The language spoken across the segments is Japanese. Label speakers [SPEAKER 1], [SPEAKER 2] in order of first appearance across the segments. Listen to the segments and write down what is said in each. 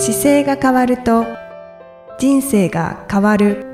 [SPEAKER 1] 姿勢が変わると人生が変わる。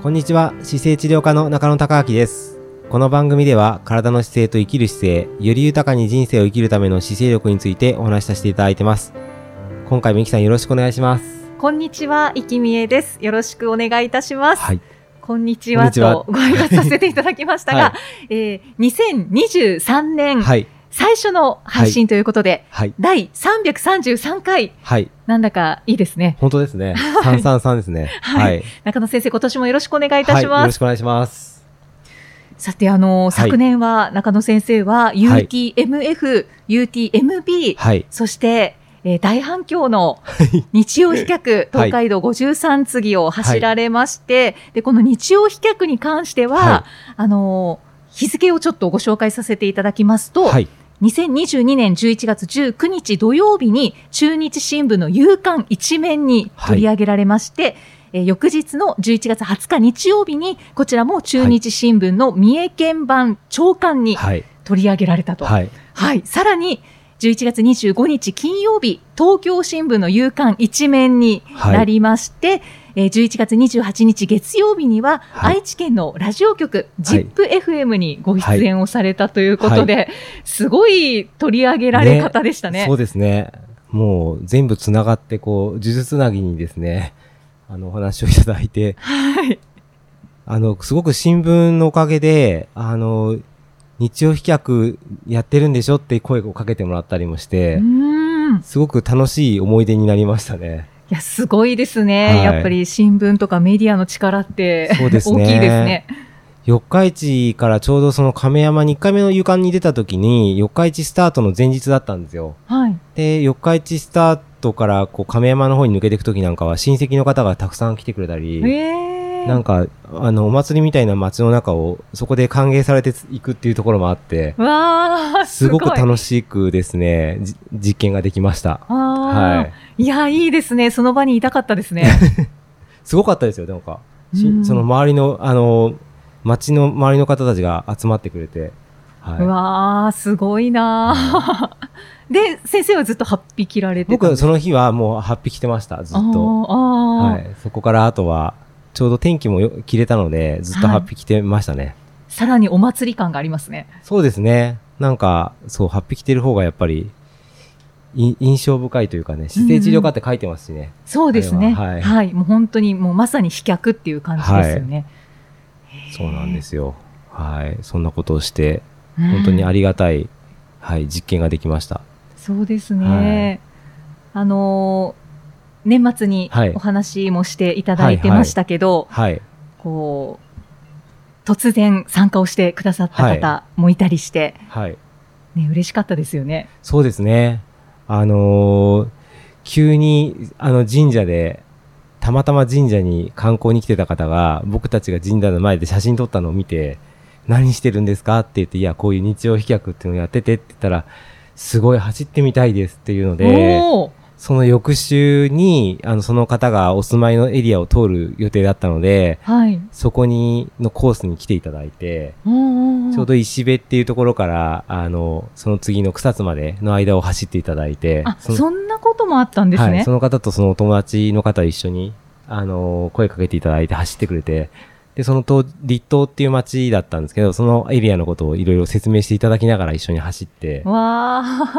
[SPEAKER 2] こんにちは。姿勢治療科の中野孝明です。この番組では体の姿勢と生きる姿勢より豊かに人生を生きるための姿勢力についてお話しさせていただいてます。今回もいきさんよろしくお願いします。
[SPEAKER 3] こんにちは、いきみえです。よろしくお願いいたします。
[SPEAKER 2] はい。
[SPEAKER 3] こんにちは
[SPEAKER 2] こんにちは。
[SPEAKER 3] とご挨拶させていただきましたが、
[SPEAKER 2] は
[SPEAKER 3] えー2023年
[SPEAKER 2] はい
[SPEAKER 3] 最初の配信ということで、
[SPEAKER 2] はい。
[SPEAKER 3] 第333回、
[SPEAKER 2] はい。
[SPEAKER 3] なんだかいいですね。
[SPEAKER 2] 本当ですね。三三三ですね。
[SPEAKER 3] はい。中野先生、今年もよろしくお願いいたし
[SPEAKER 2] はい、よ
[SPEAKER 3] ます。
[SPEAKER 2] ろしくお願いします。
[SPEAKER 3] さて、あの、昨年は中野先生は UTMF、UTMB、
[SPEAKER 2] はい。
[SPEAKER 3] そして、えー大反響の日曜飛脚、東海道53次を走られまして、で、この日曜飛脚に関しては、
[SPEAKER 2] は
[SPEAKER 3] あのー日付をちょっとご紹介させていただきますと、
[SPEAKER 2] はい
[SPEAKER 3] 2022年11月19日土曜日に中日新聞の夕刊一面に取り上げられまして、えー翌日の11月20日日曜日にこちらも中日新聞の三重県版朝刊に
[SPEAKER 2] はい
[SPEAKER 3] 取り上げられたと。はい。
[SPEAKER 2] はい
[SPEAKER 3] さらに11月25日金曜日東京新聞の夕刊一面になりまして、えー11月28日月曜日には、
[SPEAKER 2] はい
[SPEAKER 3] 愛知県のラジオ局、
[SPEAKER 2] はい
[SPEAKER 3] ZIPFM にご出演をされたということで、すごい取り上げられ方でしたね。
[SPEAKER 2] そうですねもう全部つながってこう呪術つなぎにですねあのお話をいただいて
[SPEAKER 3] はい。
[SPEAKER 2] あの、すごく新聞のおかげで、あの、日曜飛脚やってるんでしょって声をかけてもらったりもし
[SPEAKER 3] う
[SPEAKER 2] て。すごく楽しい思い出になりましたね。
[SPEAKER 3] いや、すごいですね。
[SPEAKER 2] はい
[SPEAKER 3] やっぱり新聞とかメディアの力って、
[SPEAKER 2] そうですね
[SPEAKER 3] 大きいですね。
[SPEAKER 2] 四日市からちょうどその亀山に1回目の夕刊に出た時に、四日市スタートの前日だったんですよ。
[SPEAKER 3] はい。
[SPEAKER 2] で、四日市スタートからこう亀山の方に抜けていく時なんかは親戚の方がたくさん来てくれたり、
[SPEAKER 3] ええ
[SPEAKER 2] なんか、あの、お祭りみたいな街の中をそこで歓迎されていくっていうところもあって、
[SPEAKER 3] わあ、
[SPEAKER 2] すごく
[SPEAKER 3] い
[SPEAKER 2] 楽しくですね、じ実験ができました。
[SPEAKER 3] あ
[SPEAKER 2] は
[SPEAKER 3] ーいや、いいですね。その場にいたかったですね。
[SPEAKER 2] すごかったですよ、なんか。し
[SPEAKER 3] うん
[SPEAKER 2] その周りの、あの、街の周りの方たちが集まってくれて、は
[SPEAKER 3] う
[SPEAKER 2] い。
[SPEAKER 3] わあ、すごいなあで、先生はずっと8匹切られて
[SPEAKER 2] 僕その日はもう8匹着てました、ずっと。はい。そこからあとは、ちょうど天気もよ切れたので、ずっと
[SPEAKER 3] はい
[SPEAKER 2] 8匹着てましたね。
[SPEAKER 3] さらにお祭り感がありますね。
[SPEAKER 2] そうですね。なんか、そう、8匹着てる方がやっぱり、い印象深いというかね、姿勢治療科って書いてますしね。
[SPEAKER 3] そうですね。
[SPEAKER 2] は
[SPEAKER 3] は、
[SPEAKER 2] はいい
[SPEAKER 3] もう本当にもうまさに飛脚っていう感じですよね。
[SPEAKER 2] そうなんですよ。はい。そんなことをして、
[SPEAKER 3] うん
[SPEAKER 2] 本当にありがたい、はい、実験ができました。
[SPEAKER 3] そうですね。あのー年末に
[SPEAKER 2] はい
[SPEAKER 3] お話もしていただいてましたけど、
[SPEAKER 2] はい。
[SPEAKER 3] こう、突然参加をしてくださった方もいたりして、
[SPEAKER 2] はい。
[SPEAKER 3] ね、嬉しかったですよね。
[SPEAKER 2] そうですね。あのー急に、あの神社で、たまたま神社に観光に来てた方が、僕たちが神社の前で写真撮ったのを見て、何してるんですかって言って、いや、こういう日曜飛脚っていうのをやっててって言ったら、すごい走ってみたいですっていうので、その翌週に、あの、その方がお住まいのエリアを通る予定だったので、
[SPEAKER 3] はい。
[SPEAKER 2] そこに、のコースに来ていただいて、ちょうど石部っていうところから、あの、その次の草津までの間を走っていただいて、
[SPEAKER 3] あ、
[SPEAKER 2] その
[SPEAKER 3] そんなこともあったんですね。
[SPEAKER 2] はい、その方とそのお友達の方一緒に、あの、声かけていただいて走ってくれて、で、そのと、立東っていう町だったんですけど、そのエリアのことをいろいろ説明していただきながら一緒に走って、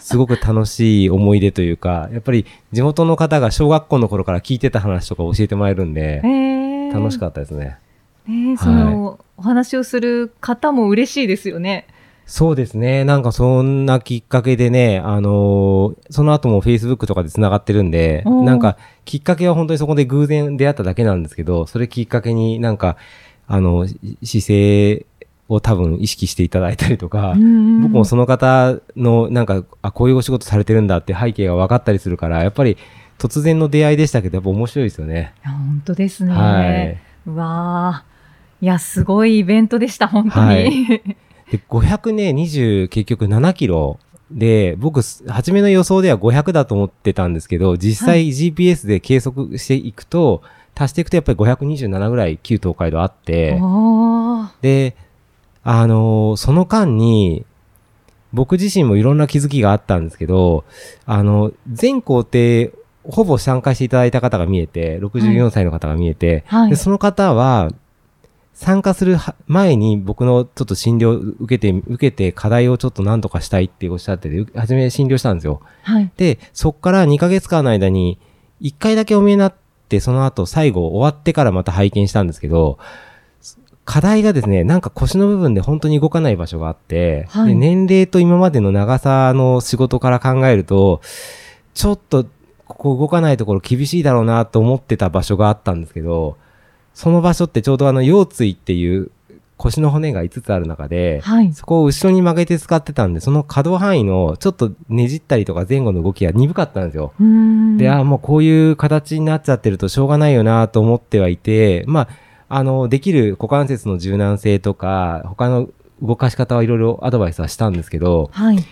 [SPEAKER 2] すごく楽しい思い出というか、やっぱり地元の方が小学校の頃から聞いてた話とか教えてもらえるんで
[SPEAKER 3] え、ー、
[SPEAKER 2] 楽しかったですね。
[SPEAKER 3] ねえその、お話をする方も嬉しいですよね。
[SPEAKER 2] そうですね。なんかそんなきっかけでね、あのーその後も Facebook とかで繋がってるんで、なんかきっかけは本当にそこで偶然出会っただけなんですけど、それきっかけになんか、あの、し姿勢を多分意識していただいたりとか、僕もその方のなんか、あ、こういうお仕事されてるんだって背景が分かったりするから、やっぱり突然の出会いでしたけど、やっぱ面白いですよね。
[SPEAKER 3] 本当ですね。
[SPEAKER 2] はい。
[SPEAKER 3] うわあ、いや、すごいイベントでした、本当に。
[SPEAKER 2] はいで、500ね、20、結局7キロ。で、僕、初めの予想では500だと思ってたんですけど、実際 GPS で計測していくと、足していくとやっぱり527ぐらい旧東海道あって、
[SPEAKER 3] あ
[SPEAKER 2] で、あのーその間に、僕自身もいろんな気づきがあったんですけど、あの、全工程、ほぼ参加していただいた方が見えて、64歳の方が見えて、
[SPEAKER 3] はい。
[SPEAKER 2] でその方は、参加するは前に僕のちょっと診療受けて、受けて課題をちょっと何とかしたいっておっしゃってて、う初め診療したんですよ。
[SPEAKER 3] はい。
[SPEAKER 2] で、そっから2ヶ月間の間に、1回だけお見えになって、その後最後終わってからまた拝見したんですけど、課題がですね、なんか腰の部分で本当に動かない場所があって、
[SPEAKER 3] はい
[SPEAKER 2] で年齢と今までの長さの仕事から考えると、ちょっとここ動かないところ厳しいだろうなと思ってた場所があったんですけど、その場所ってちょうどあの腰椎っていう腰の骨が5つある中で、
[SPEAKER 3] はい。
[SPEAKER 2] そこを後ろに曲げて使ってたんで、その可動範囲のちょっとねじったりとか前後の動きが鈍かったんですよ。で、あーもうこういう形になっちゃってるとしょうがないよなと思ってはいて、まあ、あの、できる股関節の柔軟性とか、他の動かし方はいろいろアドバイスはしたんですけど、
[SPEAKER 3] はい。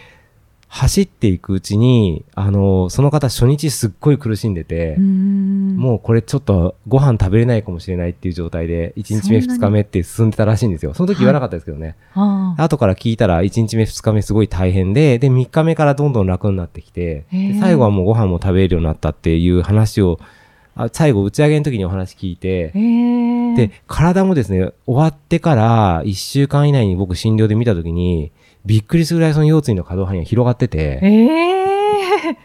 [SPEAKER 2] 走っていくうちに、あの、その方初日すっごい苦しんでて、
[SPEAKER 3] う。
[SPEAKER 2] もうこれちょっとご飯食べれないかもしれないっていう状態で、1日目
[SPEAKER 3] そんなに
[SPEAKER 2] ？2日目って進んでたらしいんですよ。その時言わなかったですけどね。
[SPEAKER 3] ああ。
[SPEAKER 2] 後から聞いたら1日目2日目すごい大変で、で3日目からどんどん楽になってきて、最後はもうご飯も食べれるようになったっていう話を、あ最後打ち上げの時にお話聞いて、
[SPEAKER 3] ええ。
[SPEAKER 2] で、体もですね、終わってから1週間以内に僕診療で見た時に、びっくりするぐらいその腰椎の可動範囲が広がってて、
[SPEAKER 3] ええ。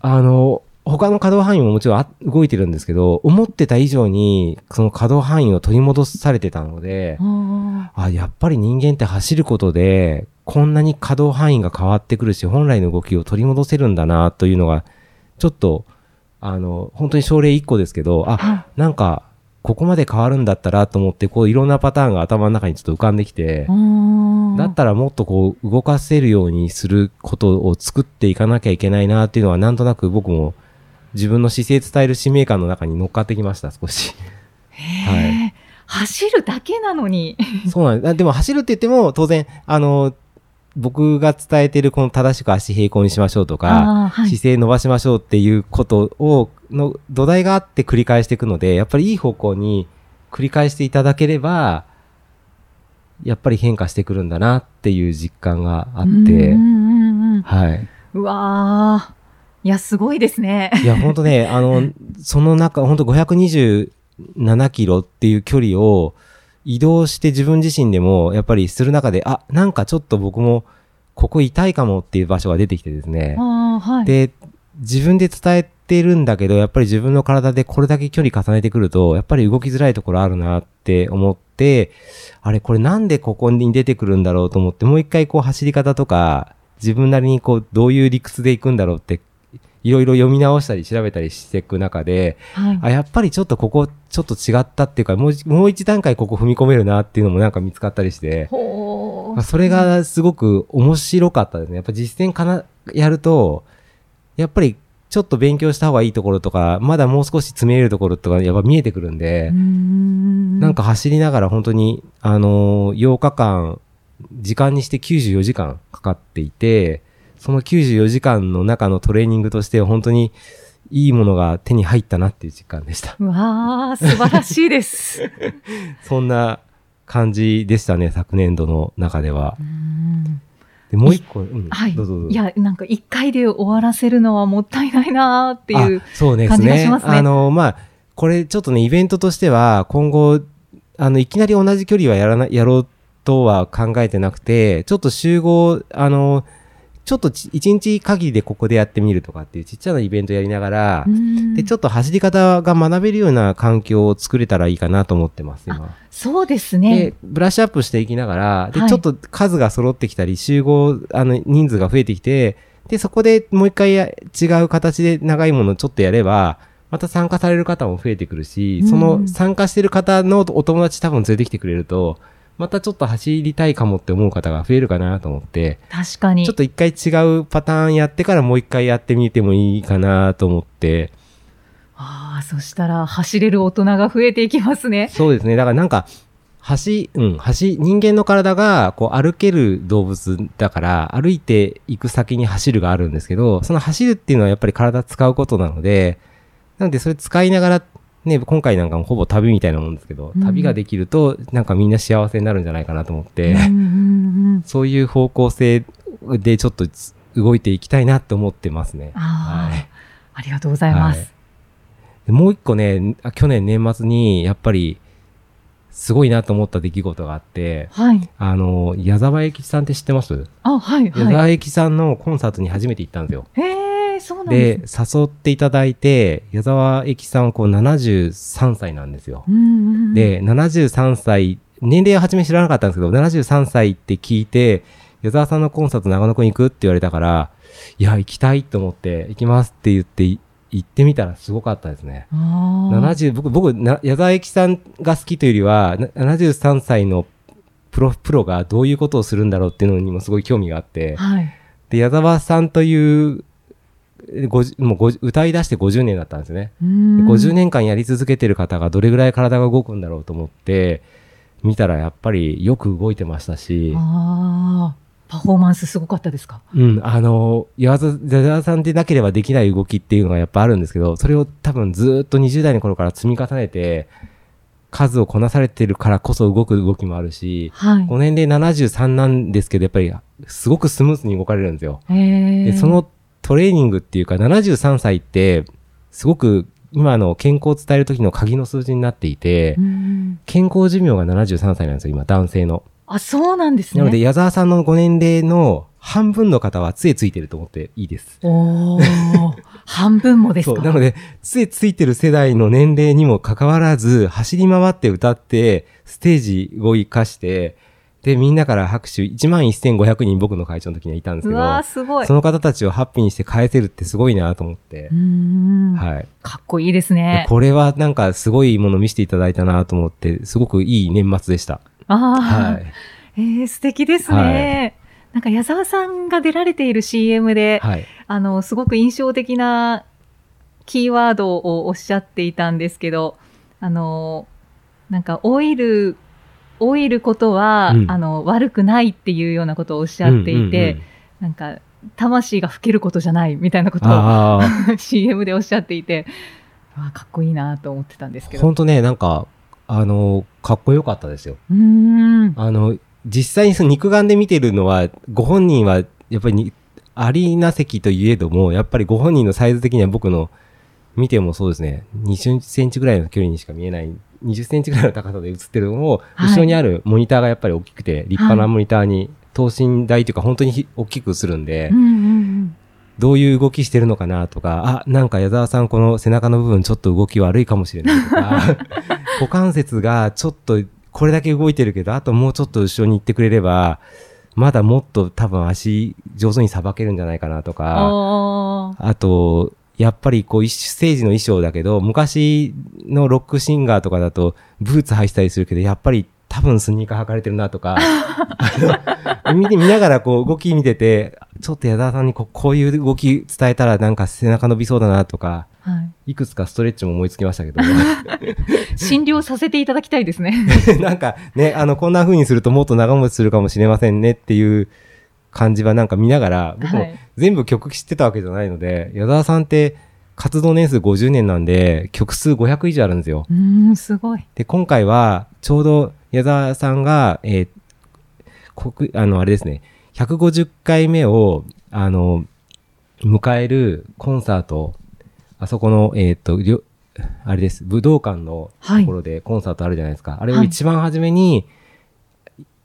[SPEAKER 2] あの、他の可動範囲ももちろんあ動いてるんですけど、思ってた以上にその可動範囲を取り戻されてたので、
[SPEAKER 3] あ
[SPEAKER 2] あ、やっぱり人間って走ることで、こんなに可動範囲が変わってくるし、本来の動きを取り戻せるんだな、というのが、ちょっと、あの、本当に症例1個ですけど、
[SPEAKER 3] あ。
[SPEAKER 2] なんか、ここまで変わるんだったらと思って、こういろんなパターンが頭の中にちょっと浮かんできてだったらもっとこう動かせるようにすることを作っていかなきゃいけないなっていうのはなんとなく僕も自分の姿勢伝える使命感の中に乗っかってきました、少し。
[SPEAKER 3] へえ走るだけなのに。
[SPEAKER 2] そうなんです。あ でも走るって言っても、当然、あの、僕が伝えてるこの正しく足平行にしましょうとか、
[SPEAKER 3] はい。
[SPEAKER 2] 姿勢伸ばしましょうっていうことを、の土台があって繰り返していくので、やっぱりいい方向に繰り返していただければ、やっぱり変化してくるんだなっていう実感があって、はい。
[SPEAKER 3] うわーいや、すごいですね。
[SPEAKER 2] いや、ほんとね、あの、その中、ほんと527キロっていう距離を移動して自分自身でも、やっぱりする中で、あ、なんかちょっと僕も、ここ痛いかもっていう場所が出てきてですね。
[SPEAKER 3] はい。
[SPEAKER 2] で、自分で伝えてるんだけど、やっぱり自分の体でこれだけ距離重ねてくると、やっぱり動きづらいところあるなって思って、あれ、これなんでここに出てくるんだろうと思って、もう一回こう走り方とか、自分なりにこう、どういう理屈で行くんだろうって、いろいろ読み直したり調べたりしていく中で、
[SPEAKER 3] はい。
[SPEAKER 2] あ、やっぱりちょっとここ、ちょっと違ったっていうか、もう一もう一段階ここ踏み込めるなっていうのもなんか見つかったりして、それがすごく面白かったですね。やっぱ実践かな、やると、やっぱりちょっと勉強した方がいいところとか、まだもう少し詰めれるところとか、やっぱ見えてくるんで、
[SPEAKER 3] な
[SPEAKER 2] なんか走りながら本当に、あのー8日間、時間にして94時間かかっていて、その94時間の中のトレーニングとして本当にいいものが手に入ったなっていう実感でした。
[SPEAKER 3] うわー素晴らしいです。
[SPEAKER 2] そんな感じでしたね、昨年度の中では。
[SPEAKER 3] うん
[SPEAKER 2] で、もう一個、うん、
[SPEAKER 3] はい。
[SPEAKER 2] どうぞ。
[SPEAKER 3] いや、なんか一回で終わらせるのはもったいないなーっていう
[SPEAKER 2] あ。そうです
[SPEAKER 3] 感じが
[SPEAKER 2] ね。
[SPEAKER 3] しますね
[SPEAKER 2] あの、まあ、これちょっとね、イベントとしては、今後、あの、いきなり同じ距離はやらな、やろうとは考えてなくて、ちょっと集合、あの、ちょっとち一日限りでここでやってみるとかっていうちっちゃなイベントやりながら、で、ちょっと、走り方が学べるような環境を作れたらいいかなと思ってます、今。
[SPEAKER 3] そうです
[SPEAKER 2] で
[SPEAKER 3] ね。、
[SPEAKER 2] ブラッシュアップしていきながら、で、
[SPEAKER 3] はい
[SPEAKER 2] ちょっと数が揃ってきたり、集合、あの、人数が増えてきて、で、そこでもう一回や違う形で長いものをちょっとやれば、また参加される方も増えてくるし、その
[SPEAKER 3] うん
[SPEAKER 2] 参加してる方のお友達多分連れてきてくれると、またちょっと走りたいかもって思う方が増えるかなと思って、
[SPEAKER 3] 確かに。
[SPEAKER 2] ちょっと一回違うパターンやってからもう一回やってみてもいいかなと思って、
[SPEAKER 3] ああ、そしたら走れる大人が増えていきますね。
[SPEAKER 2] そうですね。だからなんか、走、うん、走、人間の体が、こう、歩ける動物だから、歩いていく先に走るがあるんですけど、その走るっていうのはやっぱり体使うことなので、なのでそれ使いながら、ね、今回なんかもほぼ旅みたいなもんですけど、
[SPEAKER 3] うん
[SPEAKER 2] 旅ができると、なんかみんな幸せになるんじゃないかなと思って、
[SPEAKER 3] うんうんうん
[SPEAKER 2] そういう方向性でちょっとつ動いていきたいなって思ってますね。はい
[SPEAKER 3] ありがとうございます。
[SPEAKER 2] はいでもう一個ね、あ去年年末にやっぱりすごいなと思った出来事があって、
[SPEAKER 3] はい。
[SPEAKER 2] あの、矢沢永吉さんって知ってます、
[SPEAKER 3] あ、はい、
[SPEAKER 2] 矢
[SPEAKER 3] は
[SPEAKER 2] 沢永吉さんのコンサートに初めて行ったんですよ。
[SPEAKER 3] え、そうなんです
[SPEAKER 2] で、誘っていただいて、矢沢永吉さんはこう73歳なんですよ。
[SPEAKER 3] うんうんうん、
[SPEAKER 2] で、73歳、年齢は初め知らなかったんですけど、73歳って聞いて、矢沢さんのコンサート長野くん行くって言われたから、いや、行きたいと思って、行きますって言って、い行ってみたらすごかったですね。
[SPEAKER 3] あー
[SPEAKER 2] 70、僕、僕、な矢沢永吉さんが好きというよりは、な73歳のプロ、プロがどういうことをするんだろうっていうのにもすごい興味があって、
[SPEAKER 3] はい。
[SPEAKER 2] で、矢沢さんという、え50もう50歌い出して50年だったんですね。
[SPEAKER 3] う
[SPEAKER 2] で
[SPEAKER 3] ん
[SPEAKER 2] 50年間やり続けてる方がどれぐらい体が動くんだろうと思って、見たらやっぱりよく動いてましたし、
[SPEAKER 3] パフォーマンスすごかったですか？
[SPEAKER 2] うん、あの、矢沢さんでなければできない動きっていうのがやっぱあるんですけど、それを多分ずーっと20代の頃から積み重ねて、数をこなされてるからこそ動く動きもあるし、
[SPEAKER 3] はい。
[SPEAKER 2] ご年齢73なんですけど、やっぱりすごくスムーズに動かれるんですよ。で、そのトレーニングっていうか、73歳って、すごく今の健康を伝える時の鍵の数字になっていて、
[SPEAKER 3] うん
[SPEAKER 2] 健康寿命が73歳なんですよ、今、男性の。
[SPEAKER 3] あ、そうなんですね。
[SPEAKER 2] なので、矢沢さんのご年齢の半分の方は杖ついてると思っていいです。
[SPEAKER 3] おー 半分もです
[SPEAKER 2] そう。
[SPEAKER 3] か
[SPEAKER 2] なので、杖ついてる世代の年齢にもかかわらず、走り回って歌って、ステージを生かして、で、みんなから拍手、11,500人僕の会長の時にはいたんですけど、
[SPEAKER 3] すごい。
[SPEAKER 2] その方たちをハッピーにして返せるってすごいなと思って
[SPEAKER 3] う、ん
[SPEAKER 2] はい。
[SPEAKER 3] かっこいいです
[SPEAKER 2] で
[SPEAKER 3] ね。
[SPEAKER 2] これはなんかすごいもの見せていただいたなと思って、すごくいい年末でした。
[SPEAKER 3] ああ、
[SPEAKER 2] はい。
[SPEAKER 3] えー、素敵ですね。なんか矢沢さんが出られている CM で、
[SPEAKER 2] はい。
[SPEAKER 3] あの、すごく印象的なキーワードをおっしゃっていたんですけど、あの、なんかオイル、オイルことは、
[SPEAKER 2] うん
[SPEAKER 3] あの、悪くないっていうようなことをおっしゃっていて、
[SPEAKER 2] うんうんうん
[SPEAKER 3] なんか、魂が老けることじゃないみたいなことを
[SPEAKER 2] あ
[SPEAKER 3] CM でおっしゃっていて、あかっこいいなと思ってたんです
[SPEAKER 2] あ、
[SPEAKER 3] けど。
[SPEAKER 2] ほんとね、なんか、あの、かっこよかったですよ。あの、実際にその肉眼で見てるのは、ご本人は、やっぱりにアリーナ席といえども、やっぱりご本人のサイズ的には僕の、見てもそうですね、20センチぐらいの距離にしか見えない、20センチぐらいの高さで映ってるのを、
[SPEAKER 3] はい。
[SPEAKER 2] 後ろにあるモニターがやっぱり大きくて、立派なモニターに、等身大というか本当にひ大きくするんで、
[SPEAKER 3] うんうんうん。
[SPEAKER 2] どういう動きしてるのかなとか、あ、なんか矢沢さんこの背中の部分ちょっと動き悪いかもしれないとか、股関節がちょっとこれだけ動いてるけど、あともうちょっと後ろに行ってくれれば、まだもっと多分足上手にさばけるんじゃないかなとか、
[SPEAKER 3] あ
[SPEAKER 2] あと、やっぱりこう、一ステージの衣装だけど、昔のロックシンガーとかだと、ブーツ履いてたりするけど、やっぱり多分スニーカー履かれてるなとか、あの見て、見ながらこう、動き見てて、ちょっと矢沢さんにこうこういう動き伝えたらなんか背中伸びそうだなとか、
[SPEAKER 3] ーはい。
[SPEAKER 2] いくつかストレッチも思いつきましたけど、
[SPEAKER 3] 診療させていただきたいですね。
[SPEAKER 2] なんかね、あの、こんな風にするともっと長持ちするかもしれませんねっていう感じはなんか見ながら、僕も
[SPEAKER 3] はい
[SPEAKER 2] 全部曲知ってたわけじゃないので、矢沢さんって活動年数50年なんで、曲数500以上あるんですよ。
[SPEAKER 3] うーん、すごい。
[SPEAKER 2] で、今回は、ちょうど矢沢さんが、えー国、あの、あれですね、150回目を、あの、迎えるコンサート、あそこの、えっ、と、りょあれです、武道館の
[SPEAKER 3] はい
[SPEAKER 2] ところでコンサートあるじゃないですか。あれを
[SPEAKER 3] はい
[SPEAKER 2] 一番初めに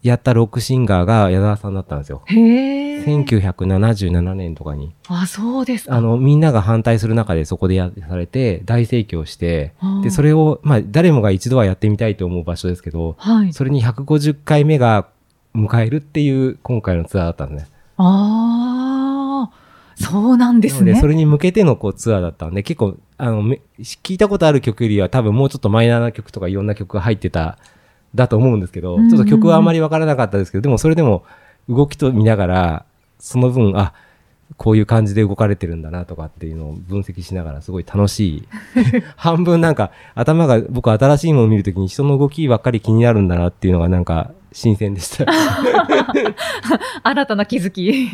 [SPEAKER 2] やったロックシンガーが矢沢さんだったんですよ。
[SPEAKER 3] へえ。
[SPEAKER 2] 1977年とかに。
[SPEAKER 3] あ、そうですか。
[SPEAKER 2] あの、みんなが反対する中でそこでやされて、大盛況して、で、それを、まあ、誰もが一度はやってみたいと思う場所ですけど、
[SPEAKER 3] はい。
[SPEAKER 2] それに150回目が迎えるっていう今回のツアーだったんですね。
[SPEAKER 3] ああ、そうなんですね。
[SPEAKER 2] それに向けてのこうツアーだったんで、結構、あの、め聞いたことある曲よりは多分もうちょっとマイナーな曲とかいろんな曲が入ってた、だと思うんですけど、ちょっと曲はあまりわからなかったですけど、でもそれでも動きと見ながら、その分、あ、こういう感じで動かれてるんだなとかっていうのを分析しながらすごい楽しい。半分なんか頭が僕新しいものを見るときに人の動きばっかり気になるんだなっていうのがなんか新鮮でした。
[SPEAKER 3] 新たな気づき。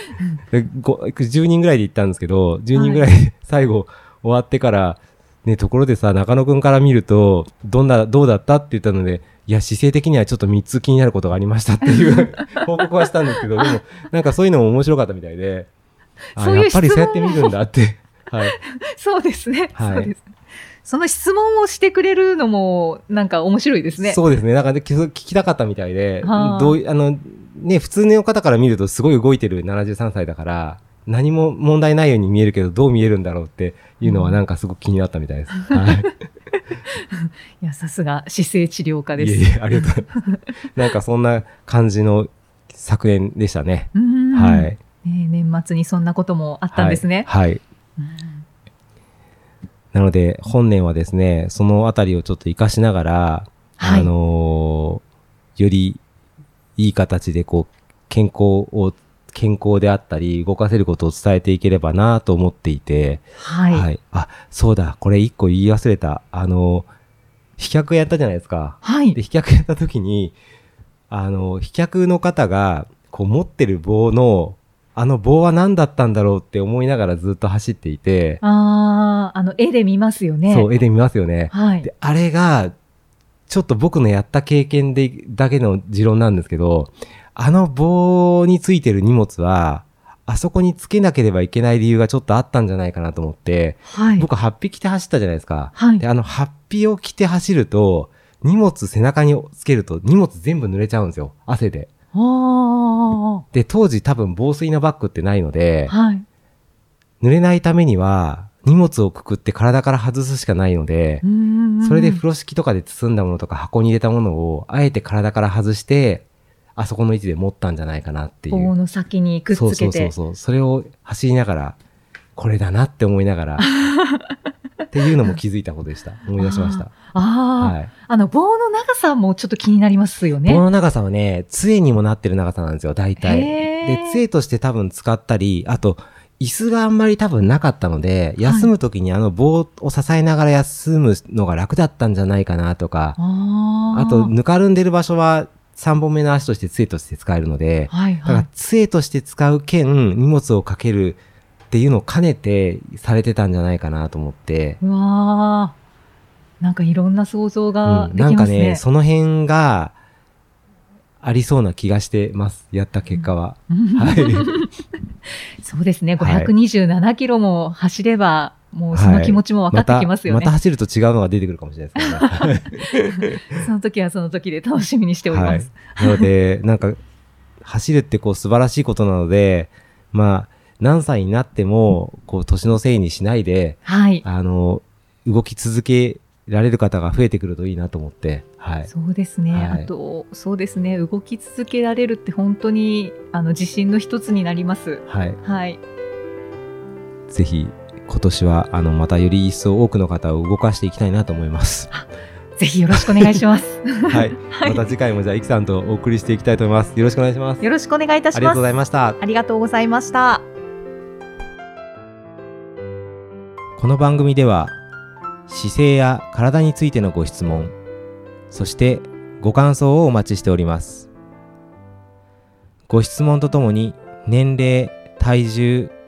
[SPEAKER 2] でご10人ぐらいで行ったんですけど、10人ぐらいで最後終わってから、ね、ところでさ、中野くんから見ると、どんな、どうだったって言ったので、いや、姿勢的にはちょっと3つ気になることがありましたっていう 報告はしたんですけど、でも、なんかそういうのも面白かったみたいで、あ
[SPEAKER 3] そういう
[SPEAKER 2] やっぱりそうやって見るんだって。はい。
[SPEAKER 3] そうですね。
[SPEAKER 2] はい
[SPEAKER 3] そうです。その質問をしてくれるのも、なんか面白いですね。
[SPEAKER 2] そうですね。なんかね、聞聞きたかったみたいで、
[SPEAKER 3] はあ
[SPEAKER 2] どういあの、ね、普通の方から見るとすごい動いてる73歳だから、何も問題ないように見えるけど、どう見えるんだろうっていうのはなんかすごく気になったみたいです。はい。
[SPEAKER 3] いや、さすが姿勢治療家です。
[SPEAKER 2] いえいえ、ありがとう。なんかそんな感じの昨年でしたね。
[SPEAKER 3] うん
[SPEAKER 2] はい。
[SPEAKER 3] ね年末にそんなこともあったんですね。
[SPEAKER 2] はい。はい
[SPEAKER 3] うん
[SPEAKER 2] なので、本年はですね、そのあたりをちょっと活かしながら、
[SPEAKER 3] はい
[SPEAKER 2] あのーよりいい形でこう、健康を、健康であったり、動かせることを伝えていければなと思っていて、
[SPEAKER 3] はい。
[SPEAKER 2] あ、そうだ、これ一個言い忘れた。あの、飛脚やったじゃないですか。
[SPEAKER 3] はい
[SPEAKER 2] で、。飛脚やった時に、あの、飛脚の方が、こう持ってる棒の、あの棒は何だったんだろうって思いながらずっと走っていて、
[SPEAKER 3] ああ、あの、絵で見ますよね。
[SPEAKER 2] そう、絵で見ますよね。
[SPEAKER 3] はい。
[SPEAKER 2] で、あれが、ちょっと僕のやった経験で、だけの持論なんですけど、あの棒についてる荷物は、あそこにつけなければいけない理由がちょっとあったんじゃないかなと思って、
[SPEAKER 3] はい。
[SPEAKER 2] 僕、ハッピ着て走ったじゃないですか。
[SPEAKER 3] はい
[SPEAKER 2] で、あの、ハッピを着て走ると、荷物背中につけると荷物全部濡れちゃうんですよ。汗で。
[SPEAKER 3] あ
[SPEAKER 2] で、当時多分防水のバッグってないので
[SPEAKER 3] あ、、はい。
[SPEAKER 2] 濡れないためには、荷物をくくって体から外すしかないので、
[SPEAKER 3] うーん
[SPEAKER 2] それで風呂敷とかで包んだものとか箱に入れたものを、あえて体から外して、あそこの位置で持ったんじゃないかなっていう。
[SPEAKER 3] 棒の先にくっ
[SPEAKER 2] そう
[SPEAKER 3] つけて。
[SPEAKER 2] そうそうそう。それを走りながら、これだなって思いながら、っていうのも気づいたことでした。思い出しました。
[SPEAKER 3] ああ、
[SPEAKER 2] はい。
[SPEAKER 3] あの、棒の長さもちょっと気になりますよね。
[SPEAKER 2] 棒の長さはね、杖にもなってる長さなんですよ、大体。で、杖として多分使ったり、あと、椅子があんまり多分なかったので、休む時にあの棒を支えながら休むのが楽だったんじゃないかなとか、
[SPEAKER 3] ああ。
[SPEAKER 2] あと、ぬかるんでる場所は3本目の足として杖として使えるので、
[SPEAKER 3] はい
[SPEAKER 2] だから
[SPEAKER 3] はい。
[SPEAKER 2] 杖として使う兼荷物をかけるっていうのを兼ねてされてたんじゃないかなと思って、
[SPEAKER 3] うわあ。なんかいろんな想像が
[SPEAKER 2] うん
[SPEAKER 3] できますね。
[SPEAKER 2] なんかね、その辺がありそうな気がしてます。やった結果は。はい。
[SPEAKER 3] そうですね。
[SPEAKER 2] はい
[SPEAKER 3] 527キロも走れば、もうその気持ちも分かってきますよね。
[SPEAKER 2] またまた走ると違うのが出てくるかもしれないですね。
[SPEAKER 3] その時はその時で楽しみにしており
[SPEAKER 2] はい
[SPEAKER 3] ます。。
[SPEAKER 2] なので、なんか、走るってこう素晴らしいことなので、まあ、何歳になっても、こう、年のせいにしないで、
[SPEAKER 3] はい。
[SPEAKER 2] あの、動き続けられる方が増えてくるといいなと思って、はい。
[SPEAKER 3] そうですね、
[SPEAKER 2] はい
[SPEAKER 3] あとそうですね動き続けられるって本当にあの自信の一つになります
[SPEAKER 2] はい。
[SPEAKER 3] はい
[SPEAKER 2] ぜひ、今年は、あの、またより一層多くの方を動かしていきたいなと思います。
[SPEAKER 3] ぜひよろしくお願いします
[SPEAKER 2] はい。
[SPEAKER 3] はい
[SPEAKER 2] また次回もじゃあ、いきさんとお送りしていきたいと思います。よろしくお願いします。
[SPEAKER 3] よろしくお願いいたし
[SPEAKER 2] ありがとうご
[SPEAKER 3] ます
[SPEAKER 2] ざいました。
[SPEAKER 3] ありがとうございました
[SPEAKER 2] この番組では姿勢や体についてのご質問そしてご感想をお待ちしておりますご質問とともに年齢体重